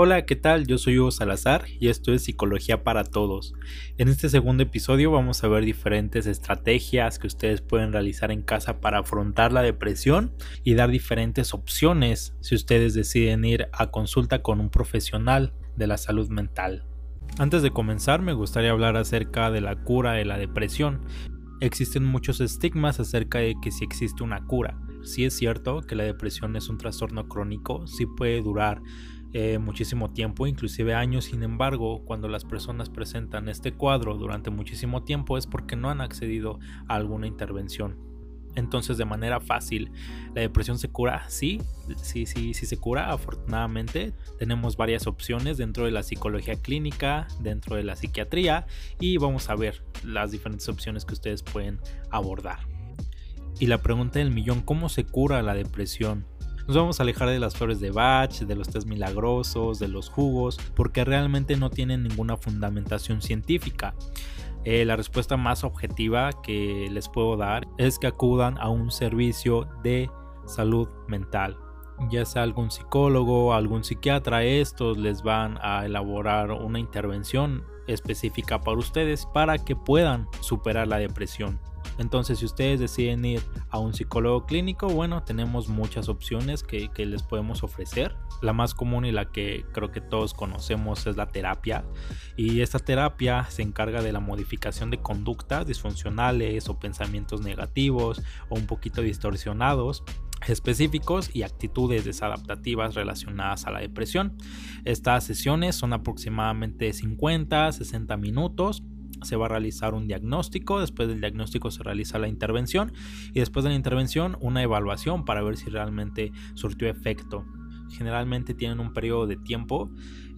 Hola, ¿qué tal? Yo soy Hugo Salazar y esto es Psicología para Todos. En este segundo episodio vamos a ver diferentes estrategias que ustedes pueden realizar en casa para afrontar la depresión y dar diferentes opciones si ustedes deciden ir a consulta con un profesional de la salud mental. Antes de comenzar me gustaría hablar acerca de la cura de la depresión. Existen muchos estigmas acerca de que si existe una cura. Si es cierto que la depresión es un trastorno crónico, sí puede durar eh, muchísimo tiempo, inclusive años. Sin embargo, cuando las personas presentan este cuadro durante muchísimo tiempo es porque no han accedido a alguna intervención. Entonces, de manera fácil, la depresión se cura, sí, sí, sí, sí se cura. Afortunadamente, tenemos varias opciones dentro de la psicología clínica, dentro de la psiquiatría, y vamos a ver las diferentes opciones que ustedes pueden abordar. Y la pregunta del millón, ¿cómo se cura la depresión? Nos vamos a alejar de las flores de Bach, de los test milagrosos, de los jugos, porque realmente no tienen ninguna fundamentación científica. Eh, la respuesta más objetiva que les puedo dar es que acudan a un servicio de salud mental ya sea algún psicólogo, algún psiquiatra, estos les van a elaborar una intervención específica para ustedes para que puedan superar la depresión. Entonces, si ustedes deciden ir a un psicólogo clínico, bueno, tenemos muchas opciones que, les podemos ofrecer. La más común y la que creo que todos conocemos es la terapia. Y esta terapia se encarga de la modificación de conductas disfuncionales o pensamientos negativos o un poquito distorsionados específicos y actitudes desadaptativas relacionadas a la depresión. Estas sesiones son aproximadamente 50, 60 minutos se va a realizar un diagnóstico, después del diagnóstico se realiza la intervención y después de la intervención una evaluación para ver si realmente surtió efecto. Generalmente tienen un periodo de tiempo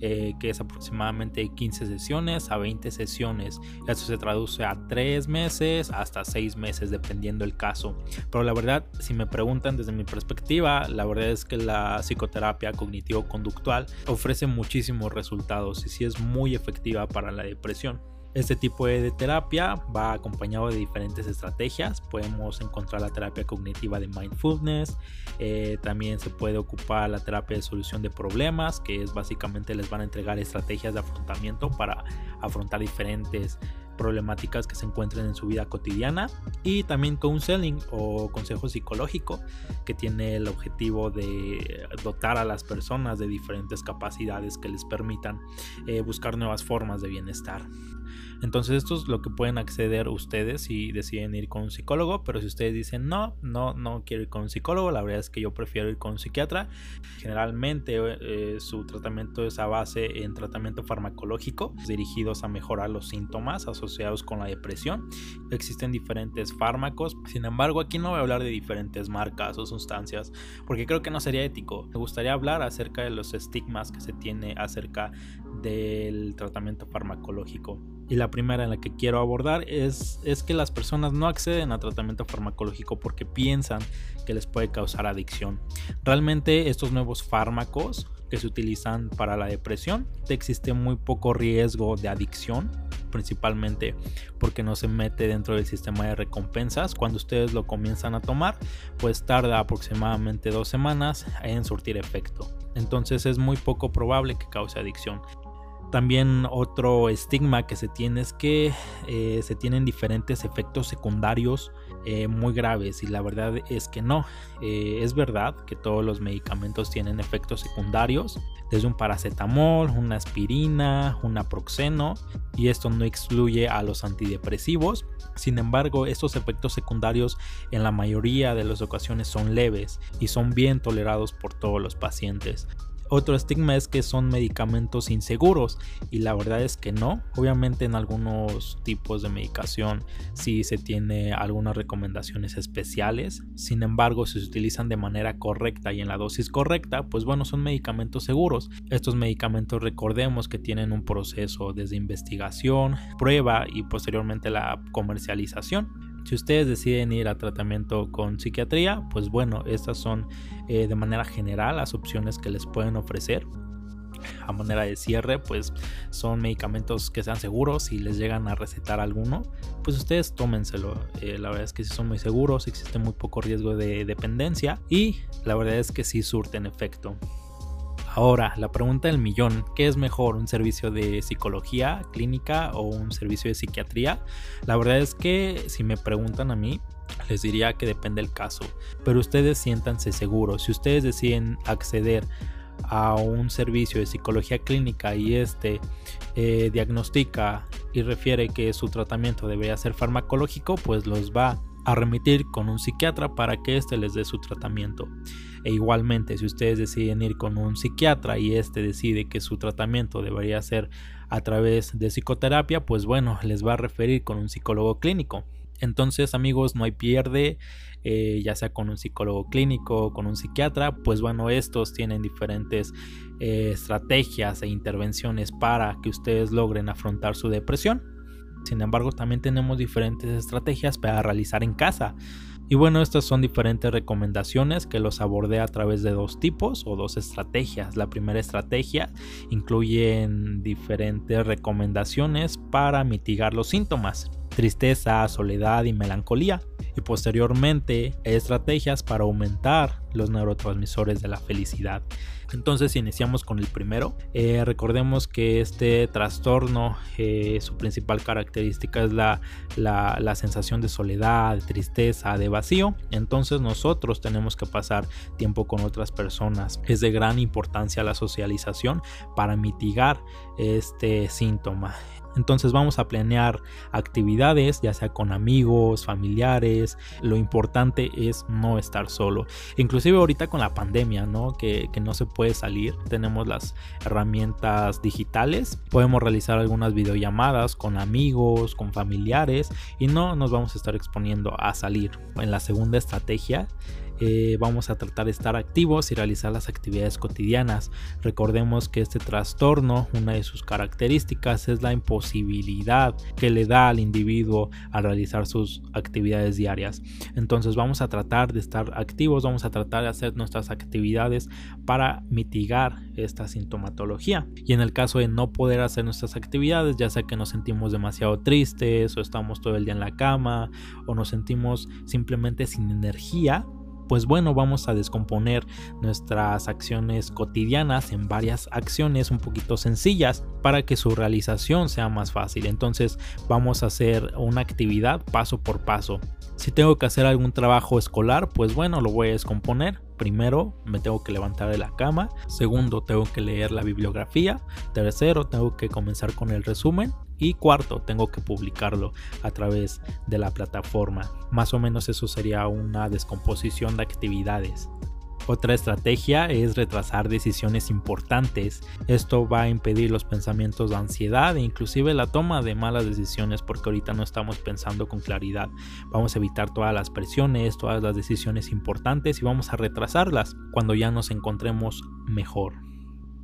eh, que es aproximadamente 15 sesiones a 20 sesiones. Esto se traduce a 3 meses hasta 6 meses dependiendo el caso. Pero la verdad, si me preguntan desde mi perspectiva, la verdad es que la psicoterapia cognitivo-conductual ofrece muchísimos resultados y sí es muy efectiva para la depresión. Este tipo de terapia va acompañado de diferentes estrategias. Podemos encontrar la terapia cognitiva de mindfulness. Eh, también se puede ocupar la terapia de solución de problemas, que es básicamente les van a entregar estrategias de afrontamiento para afrontar diferentes problemáticas que se encuentren en su vida cotidiana y también counseling o consejo psicológico que tiene el objetivo de dotar a las personas de diferentes capacidades que les permitan eh, buscar nuevas formas de bienestar. Entonces esto es lo que pueden acceder ustedes si deciden ir con un psicólogo, pero si ustedes dicen no, no, no quiero ir con un psicólogo, la verdad es que yo prefiero ir con un psiquiatra. Generalmente eh, su tratamiento es a base en tratamiento farmacológico dirigidos a mejorar los síntomas asociados con la depresión. Existen diferentes fármacos, sin embargo aquí no voy a hablar de diferentes marcas o sustancias porque creo que no sería ético. Me gustaría hablar acerca de los estigmas que se tiene acerca del tratamiento farmacológico. Y la primera en la que quiero abordar es, es que las personas no acceden a tratamiento farmacológico porque piensan que les puede causar adicción. Realmente estos nuevos fármacos que se utilizan para la depresión existe muy poco riesgo de adicción principalmente porque no se mete dentro del sistema de recompensas. Cuando ustedes lo comienzan a tomar, pues tarda aproximadamente dos semanas en surtir efecto. Entonces es muy poco probable que cause adicción. También otro estigma que se tiene es que eh, se tienen diferentes efectos secundarios eh, muy graves y la verdad es que no. Eh, es verdad que todos los medicamentos tienen efectos secundarios, desde un paracetamol, una aspirina, un naproxeno y esto no excluye a los antidepresivos. Sin embargo, estos efectos secundarios en la mayoría de las ocasiones son leves y son bien tolerados por todos los pacientes. Otro estigma es que son medicamentos inseguros y la verdad es que no. Obviamente en algunos tipos de medicación sí se tiene algunas recomendaciones especiales. Sin embargo, si se utilizan de manera correcta y en la dosis correcta, pues bueno, son medicamentos seguros. Estos medicamentos recordemos que tienen un proceso desde investigación, prueba y posteriormente la comercialización. Si ustedes deciden ir a tratamiento con psiquiatría, pues bueno, estas son eh, de manera general las opciones que les pueden ofrecer. A manera de cierre, pues son medicamentos que sean seguros. Si les llegan a recetar alguno, pues ustedes tómenselo. Eh, la verdad es que sí son muy seguros, existe muy poco riesgo de dependencia y la verdad es que sí surten efecto. Ahora, la pregunta del millón, ¿qué es mejor, un servicio de psicología clínica o un servicio de psiquiatría? La verdad es que si me preguntan a mí, les diría que depende del caso, pero ustedes siéntanse seguros, si ustedes deciden acceder a un servicio de psicología clínica y este eh, diagnostica y refiere que su tratamiento debería ser farmacológico, pues los va a remitir con un psiquiatra para que éste les dé su tratamiento. E igualmente, si ustedes deciden ir con un psiquiatra y éste decide que su tratamiento debería ser a través de psicoterapia, pues bueno, les va a referir con un psicólogo clínico. Entonces, amigos, no hay pierde, eh, ya sea con un psicólogo clínico o con un psiquiatra, pues bueno, estos tienen diferentes eh, estrategias e intervenciones para que ustedes logren afrontar su depresión. Sin embargo, también tenemos diferentes estrategias para realizar en casa. Y bueno, estas son diferentes recomendaciones que los abordé a través de dos tipos o dos estrategias. La primera estrategia incluye diferentes recomendaciones para mitigar los síntomas, tristeza, soledad y melancolía posteriormente estrategias para aumentar los neurotransmisores de la felicidad. Entonces iniciamos con el primero. Eh, recordemos que este trastorno, eh, su principal característica es la, la, sensación de soledad, de tristeza, de vacío. Entonces nosotros tenemos que pasar tiempo con otras personas. Es de gran importancia la socialización para mitigar este síntoma. Entonces vamos a planear actividades, ya sea con amigos, familiares. Lo importante es no estar solo. Inclusive ahorita con la pandemia, ¿no? Que, que, no se puede salir. Tenemos las herramientas digitales. Podemos realizar algunas videollamadas con amigos, con familiares. Y no nos vamos a estar exponiendo a salir. En la segunda estrategia eh, vamos a tratar de estar activos y realizar las actividades cotidianas. Recordemos que este trastorno, una de sus características es la imposibilidad que le da al individuo a realizar sus actividades diarias. Entonces vamos a tratar de estar activos, vamos a tratar de hacer nuestras actividades para mitigar esta sintomatología. Y en el caso de no poder hacer nuestras actividades, ya sea que nos sentimos demasiado tristes o estamos todo el día en la cama o nos sentimos simplemente sin energía, pues bueno, vamos a descomponer nuestras acciones cotidianas en varias acciones un poquito sencillas para que su realización sea más fácil. Entonces vamos a hacer una actividad paso por paso. Si tengo que hacer algún trabajo escolar, pues bueno, lo voy a descomponer. Primero, me tengo que levantar de la cama. Segundo, tengo que leer la bibliografía. Tercero, tengo que comenzar con el resumen. Y cuarto, tengo que publicarlo a través de la plataforma. Más o menos eso sería una descomposición de actividades. Otra estrategia es retrasar decisiones importantes. Esto va a impedir los pensamientos de ansiedad e inclusive la toma de malas decisiones porque ahorita no estamos pensando con claridad. Vamos a evitar todas las presiones, todas las decisiones importantes y vamos a retrasarlas cuando ya nos encontremos mejor.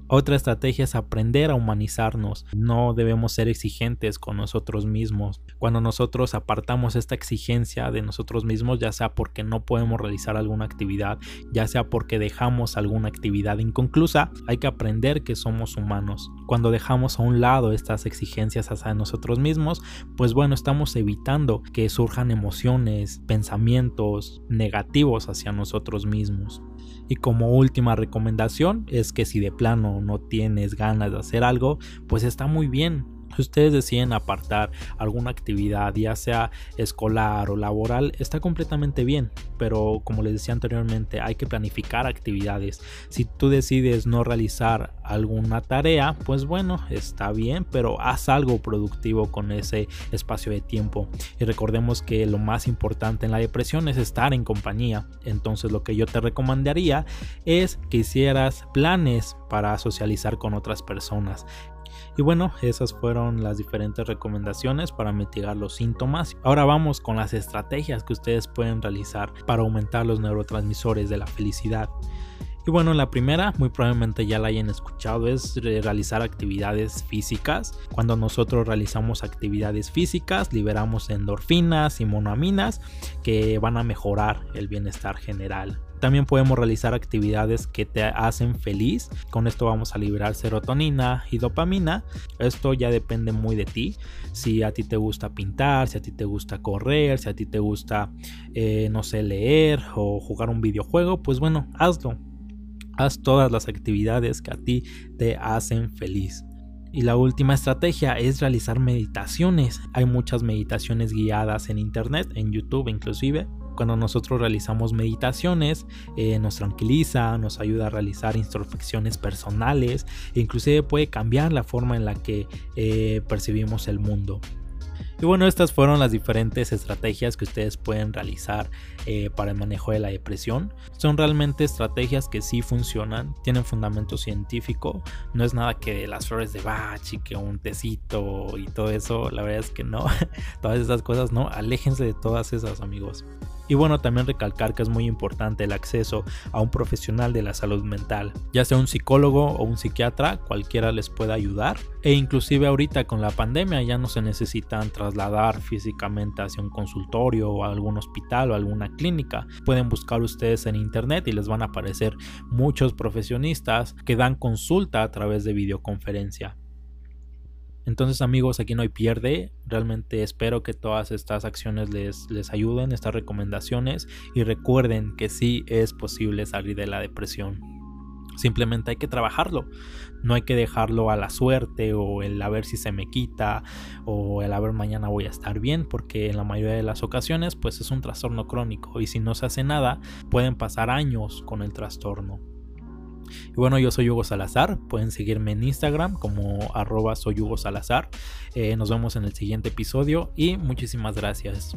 Otra estrategia es aprender a humanizarnos. No debemos ser exigentes con nosotros mismos. Cuando nosotros apartamos esta exigencia de nosotros mismos, ya sea porque no podemos realizar alguna actividad, ya sea porque dejamos alguna actividad inconclusa, hay que aprender que somos humanos. Cuando dejamos a un lado estas exigencias hacia nosotros mismos, pues bueno, estamos evitando que surjan emociones, pensamientos negativos hacia nosotros mismos. Y como última recomendación es que si de plano no tienes ganas de hacer algo, pues está muy bien. Si ustedes deciden apartar alguna actividad, ya sea escolar o laboral, está completamente bien. Pero como les decía anteriormente, hay que planificar actividades. Si tú decides no realizar alguna tarea, pues bueno, está bien, pero haz algo productivo con ese espacio de tiempo. Y recordemos que lo más importante en la depresión es estar en compañía. Entonces lo que yo te recomendaría es que hicieras planes para socializar con otras personas y bueno, esas fueron las diferentes recomendaciones para mitigar los síntomas. Ahora vamos con las estrategias que ustedes pueden realizar para aumentar los neurotransmisores de la felicidad. Y bueno, la primera, muy probablemente ya la hayan escuchado, es realizar actividades físicas. Cuando nosotros realizamos actividades físicas, liberamos endorfinas y monoaminas que van a mejorar el bienestar general. También podemos realizar actividades que te hacen feliz. Con esto vamos a liberar serotonina y dopamina. Esto ya depende muy de ti. Si a ti te gusta pintar, si a ti te gusta correr, si a ti te gusta, eh, no sé, leer o jugar un videojuego, pues bueno, hazlo Haz todas las actividades que a ti te hacen feliz. Y la última estrategia es realizar meditaciones. Hay muchas meditaciones guiadas en internet, en YouTube inclusive. Cuando nosotros realizamos meditaciones, eh, nos tranquiliza, nos ayuda a realizar introspecciones personales e inclusive puede cambiar la forma en la que eh, percibimos el mundo. Y bueno, estas fueron las diferentes estrategias que ustedes pueden realizar eh, para el manejo de la depresión. Son realmente estrategias que sí funcionan, tienen fundamento científico, no es nada que las flores de Bach y que un tecito y todo eso, la verdad es que no, todas esas cosas no, aléjense de todas esas amigos. Y bueno, también recalcar que es muy importante el acceso a un profesional de la salud mental, ya sea un psicólogo o un psiquiatra, cualquiera les puede ayudar. E inclusive ahorita con la pandemia ya no se necesitan trasladar físicamente hacia un consultorio o algún hospital o alguna clínica. Pueden buscar ustedes en internet y les van a aparecer muchos profesionistas que dan consulta a través de videoconferencia. Entonces amigos, aquí no hay pierde. Realmente espero que todas estas acciones les, les ayuden, estas recomendaciones. Y recuerden que sí es posible salir de la depresión. Simplemente hay que trabajarlo. No hay que dejarlo a la suerte o el a ver si se me quita o el a ver mañana voy a estar bien porque en la mayoría de las ocasiones pues es un trastorno crónico y si no se hace nada pueden pasar años con el trastorno. Y bueno, yo soy Hugo Salazar. Pueden seguirme en Instagram como arroba soy Hugo Salazar. Eh, nos vemos en el siguiente episodio y muchísimas gracias.